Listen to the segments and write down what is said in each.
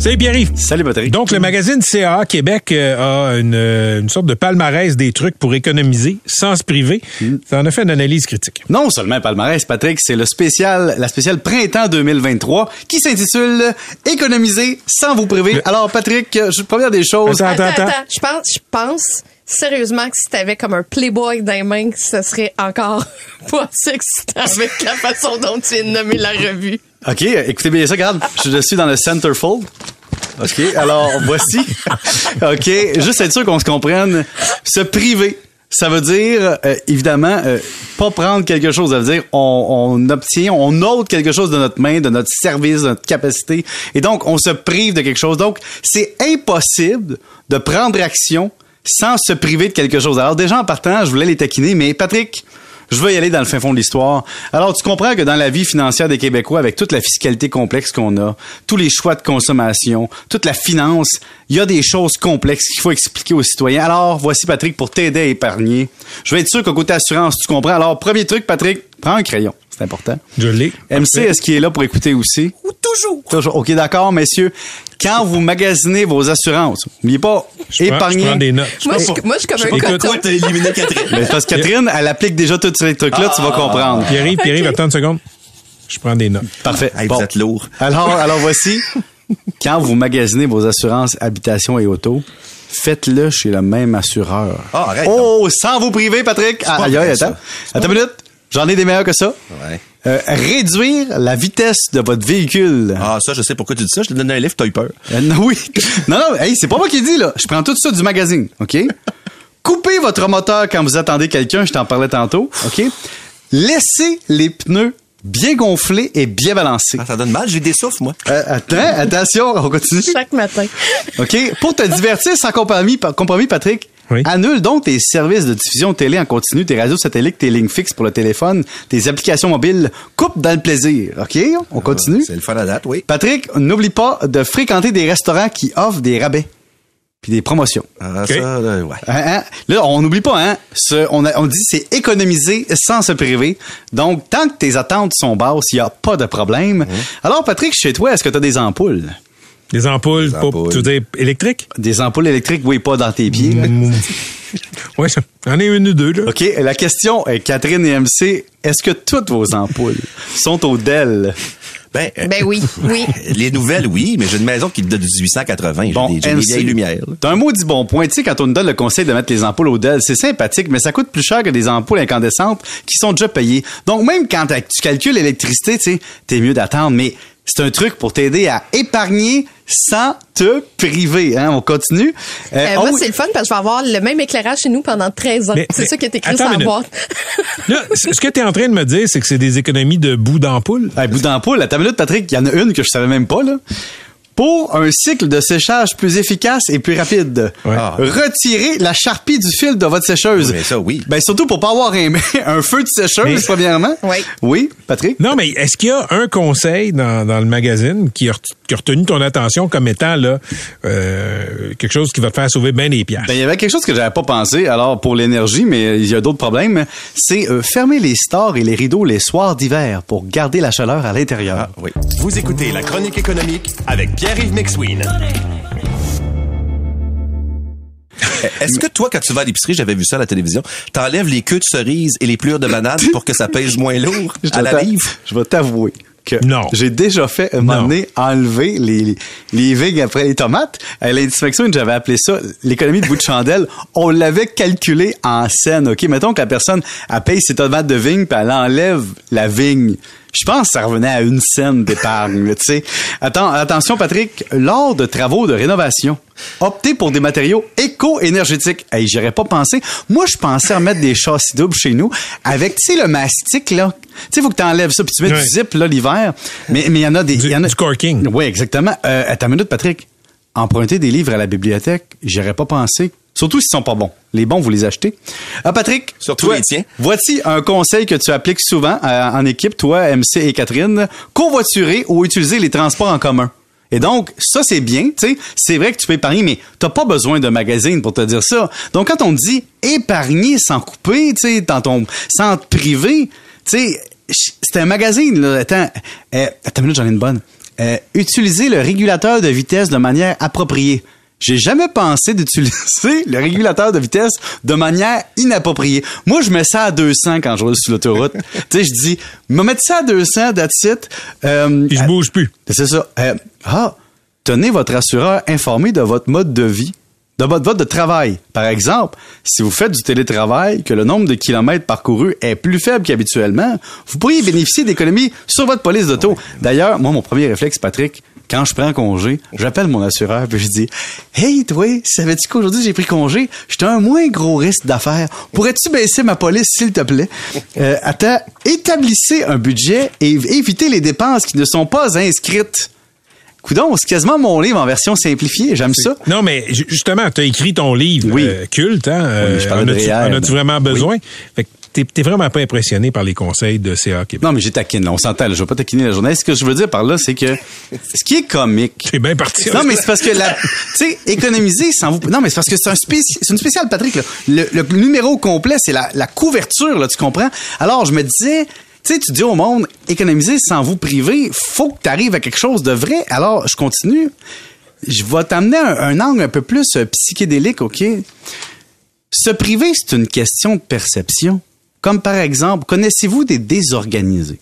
Salut Pierre-Yves. Salut Patrick. Donc, le magazine CA Québec euh, a une, euh, une sorte de palmarès des trucs pour économiser sans se priver. Ça en a fait une analyse critique. Non seulement un palmarès, Patrick, c'est le spécial, la spéciale printemps 2023 qui s'intitule Économiser sans vous priver. Alors, Patrick, je- première des choses. Attends, Attends, attends. attends. Je pense, je pense sérieusement que si t'avais comme un Playboy dans les mains, ce serait encore pas excitant avec la façon dont tu viens de nommer la revue. OK, écoutez bien ça, regarde. Je suis dans le centerfold. OK, alors voici. OK, juste être sûr qu'on se comprenne. Se priver. Ça veut dire, euh, évidemment, euh, pas prendre quelque chose. Ça veut dire, on, on obtient, on ôte quelque chose de notre main, de notre service, de notre capacité. Et donc, on se prive de quelque chose. Donc, c'est impossible de prendre action sans se priver de quelque chose. Alors, déjà, en partant, je voulais les taquiner, mais Patrick, je veux y aller dans le fin fond de l'histoire. Alors, tu comprends que dans la vie financière des Québécois, avec toute la fiscalité complexe qu'on a, tous les choix de consommation, toute la finance, il y a des choses complexes qu'il faut expliquer aux citoyens. Alors, voici Patrick pour t'aider à épargner. Je vais être sûr qu'au côté assurance, tu comprends. Alors, premier truc, Patrick, prends un crayon. C'est important. Je l'ai. MC, est-ce qu'il est là pour écouter aussi? Toujours. Toujours. OK, d'accord, messieurs. Quand vous magasinez vos assurances, n'oubliez pas, Je prends- épargner. Je prends des notes. Moi, je, moi, je suis comme un coton. T'as éliminé Catherine? Mais parce que Catherine, elle applique déjà tous ces trucs-là, tu vas comprendre. Pierre-Yves, Pierre-Yves, attends une seconde. Je prends des notes. Parfait. Hey, Bon. Vous êtes lourd. Alors, alors voici. Quand vous magasinez vos assurances habitation et auto, faites-le chez le même assureur. Ah, arrête Oh, sans vous priver, Patrick. Ah, aïe, aïe, attends. Attends une minute. J'en ai des meilleurs que ça. Ouais. Euh, réduire la vitesse de votre véhicule. Ah, ça, je sais pourquoi tu dis ça. Je te donne un livre, t'as eu peur. Euh, non, oui. Non, non, hey, c'est pas moi qui dis, là. Je prends tout ça du magazine, OK? Coupez votre moteur quand vous attendez quelqu'un, je t'en parlais tantôt, OK? Laissez les pneus bien gonflés et bien balancés. Ah, ça donne mal, j'ai des souffles, moi. Euh, attends, attention, on continue. Chaque matin. OK? Pour te divertir sans compromis Patrick, Oui. annule donc tes services de diffusion télé en continu, tes radios satellites, tes lignes fixes pour le téléphone, tes applications mobiles. Coupe dans le plaisir. OK? On continue? C'est le fun à date, oui. Patrick, n'oublie pas de fréquenter des restaurants qui offrent des rabais puis des promotions. Ah, ça, là, ouais. Hein, hein? Là, on n'oublie pas, hein? Ce- on, a- on dit c'est économiser sans se priver. Donc, tant que tes attentes sont basses, il n'y a pas de problème. Alors, Patrick, chez toi, est-ce que tu as des ampoules? Des ampoules, Des pas- ampoules. tu veux dire électriques? Des ampoules électriques, oui, pas dans tes pieds. Oui, j'en ai une ou deux, là. OK, la question est, Catherine et MC, est-ce que toutes vos ampoules sont au Dell? Ben, euh, Ben oui, oui. les nouvelles, oui, mais j'ai une maison qui date de 1880. J'ai Bon, des, j'ai des MC, vieilles lumières. T'as un mot dit bon point. Tu sais, quand on nous donne le conseil de mettre les ampoules au Dell, c'est sympathique, mais ça coûte plus cher que des ampoules incandescentes qui sont déjà payées. Donc, même quand tu calcules l'électricité, tu sais, t'es mieux d'attendre, mais c'est un truc pour t'aider à épargner sans te priver. Hein? On continue. Euh, Euh, moi, c'est le fun parce que je vais avoir le même éclairage chez nous pendant 13 ans. C'est ça qui est écrit attends sur la une boîte. Là, ce que tu es en train de me dire, c'est que c'est des économies de bout d'ampoule. Hey, bout d'ampoule, à ta minute, Patrick, il y en a une que je savais même pas, là. Pour un cycle de séchage plus efficace et plus rapide, Ouais. Ah. retirez la charpie du fil de votre sécheuse. Oui, mais ça, oui. Ben, surtout pour pas avoir un, un feu de sécheuse, Mais- premièrement. Oui. Oui, Patrick? Non, mais est-ce qu'il y a un conseil dans, dans le magazine qui a, ret- qui a retenu ton attention comme étant là euh, quelque chose qui va te faire sauver bien des piastres? Ben, il y avait quelque chose que j'avais pas pensé, alors pour l'énergie, mais il y a d'autres problèmes. C'est euh, fermer les stores et les rideaux les soirs d'hiver pour garder la chaleur à l'intérieur. Ah, oui. Vous écoutez la chronique économique avec Pierre-Yves McSween. Est-ce que toi, quand tu vas à l'épicerie, j'avais vu ça à la télévision, t'enlèves les queues de cerises et les plures de banane pour que ça pèse moins lourd Je à la livre? Je vais t'avouer que Non. j'ai déjà fait un moment donné enlever les, les, les vignes après les tomates. À l'inspection, j'avais appelé ça l'économie de bout de chandelle. On l'avait calculé en scène, OK? Mettons que la personne, elle paye ses tomates de vigne puis elle enlève la vigne. Je pense que ça revenait à une scène d'épargne, tu sais. Attends, attention, Patrick, lors de travaux de rénovation, optez pour des matériaux éco-énergétiques. Hey, j'aurais pas pensé. Moi, je pensais remettre des châssis doubles chez nous avec, tu sais, le mastic, là. Tu sais, faut que tu enlèves ça puis tu mets du zip, là, l'hiver. Mais mais il y en a des... Du- y en a... du corking. Oui, exactement. Euh, attends une minute, Patrick. Emprunter des livres à la bibliothèque, j'aurais pas pensé Surtout s'ils sont pas bons. Les bons, vous les achetez. Ah, Patrick. Surtout toi, les tiens. Voici un conseil que tu appliques souvent euh, en équipe, toi, MC et Catherine? Convoiturer ou utiliser les transports en commun. Et donc, ça, c'est bien, tu sais. C'est vrai que tu peux épargner, mais t'as pas besoin d'un magazine pour te dire ça. Donc, quand on dit épargner sans couper, tu sais, dans ton centre privé, tu sais, c'est un magazine, là. Attends, euh, attends une minute, j'en ai une bonne. Euh, utiliser le régulateur de vitesse de manière appropriée. J'ai jamais pensé d'utiliser le régulateur de vitesse de manière inappropriée. Moi, je mets ça à 200 quand je roule sur l'autoroute. tu sais, je dis, me mettre ça à 200, that's it. Euh, je bouge plus. c'est ça. Euh, ah, tenez votre assureur informé de votre mode de vie, de votre mode de travail. Par exemple, si vous faites du télétravail, que le nombre de kilomètres parcourus est plus faible qu'habituellement, vous pourriez bénéficier d'économies sur votre police d'auto. D'ailleurs, moi, mon premier réflexe, Patrick, quand je prends congé, j'appelle mon assureur puis je dis Hey, toi, savais-tu qu'aujourd'hui j'ai pris congé? J'étais un moins gros risque d'affaires. Pourrais-tu baisser ma police, s'il te plaît? Euh, attends, établissez un budget et évitez les dépenses qui ne sont pas inscrites. Coudon, c'est quasiment mon livre en version simplifiée. J'aime ça. Non, mais ju- justement, tu as écrit ton livre Oui. euh, culte. Hein? euh, je en as-tu- Réal. en as-tu vraiment besoin? Fait que t'es, t'es vraiment pas impressionné par les conseils de CA Québec. Non, mais j'ai taquine, là. On s'entend, là. Je vais pas taquiner la journée. Ce que je veux dire par là, c'est que ce qui est comique. T'es bien parti. Non, mais c'est parce que la, tu sais, économiser sans vous, non, mais c'est parce que c'est un spéci- c'est une spéciale, Patrick, là. Le, le numéro complet, c'est la, la couverture, là, tu comprends? Alors, je me disais, tu sais, tu dis au monde, économiser sans vous priver, faut que tu arrives à quelque chose de vrai. Alors, je continue. Je vais t'amener un, un angle un peu plus euh, psychédélique, OK? Se priver, c'est une question de perception. Comme par exemple, connaissez-vous des désorganisés?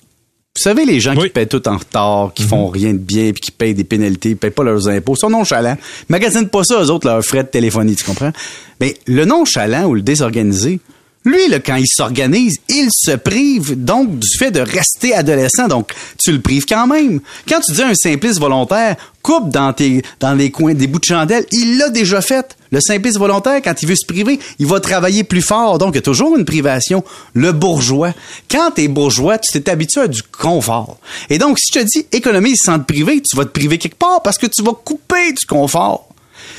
Vous savez, les gens Oui. qui paient tout en retard, qui font rien de bien, puis qui payent des pénalités, payent pas leurs impôts, sont nonchalants. Magasinent pas ça, eux autres, leurs frais de téléphonie, tu comprends? Mais le nonchalant ou le désorganisé, lui, là, quand il s'organise, il se prive donc du fait de rester adolescent. Donc, tu le prives quand même. Quand tu dis à un simpliste volontaire, coupe dans, tes, dans les coins des bouts de chandelle, il l'a déjà fait. Le simpliste volontaire, quand il veut se priver, il va travailler plus fort. Donc, il y a toujours une privation. Le bourgeois. Quand t'es bourgeois, tu t'es habitué à du confort. Et donc, si je te dis économise sans te priver, tu vas te priver quelque part parce que tu vas couper du confort.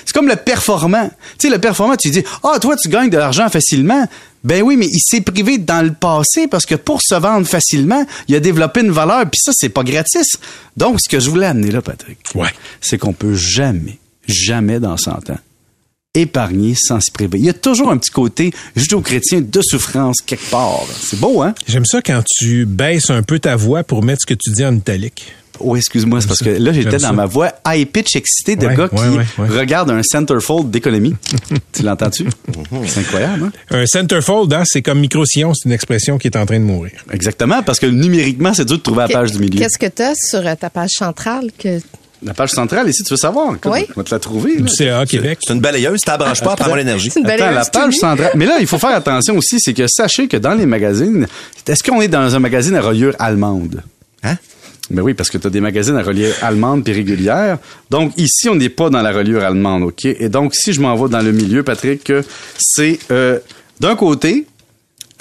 C'est comme le performant. Tu sais, le performant, tu dis, ah, toi, tu gagnes de l'argent facilement. Ben oui, mais il s'est privé dans le passé parce que pour se vendre facilement, il a développé une valeur, puis ça, c'est pas gratis. Donc, ce que je voulais amener là, Patrick, Ouais. c'est qu'on peut jamais, jamais dans 100 ans épargner sans se priver. Il y a toujours un petit côté judéo-chrétien de souffrance quelque part. C'est beau, hein? J'aime ça quand tu baisses un peu ta voix pour mettre ce que tu dis en italique. Oh, excuse-moi, c'est parce que là, j'étais dans ça. ma voix high pitch excité de Ouais, gars qui ouais, regarde un centerfold d'économie. tu l'entends-tu? c'est incroyable, hein? Un centerfold, hein, c'est comme micro-sillon, c'est une expression qui est en train de mourir. Exactement, parce que numériquement, c'est dur de trouver la page du milieu. Qu'est-ce que tu as sur ta page centrale que La page centrale, ici, tu veux savoir? Oui. On va te la trouver. là. Du CA Québec. C'est une balayeuse, branches pas, prends-moi l'énergie. c'est une belle Attends, la page centrale. Mais là, il faut faire attention aussi, c'est que sachez que dans les magazines, est-ce qu'on est dans un magazine à reliure allemande? Hein? Mais oui, parce que tu as des magazines à reliure allemande puis régulière. Donc ici, on n'est pas dans la reliure allemande, OK? Et donc, si je m'en vais dans le milieu, Patrick, c'est euh, d'un côté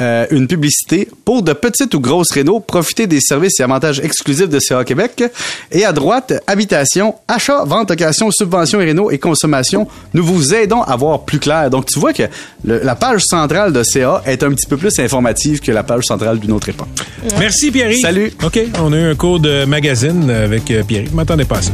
euh, une publicité pour de petites ou grosses rénaux, profiter des services et avantages exclusifs de CA Québec. Et à droite, habitation, achat, vente, location, subvention et rénaux et consommation. Nous vous aidons à voir plus clair. Donc, tu vois que le- la page centrale de CA est un petit peu plus informative que la page centrale d'une autre époque. Merci Pierre. Salut. OK, on a eu un cours de magazine avec euh, Pierre. Je m'attendais pas à ça.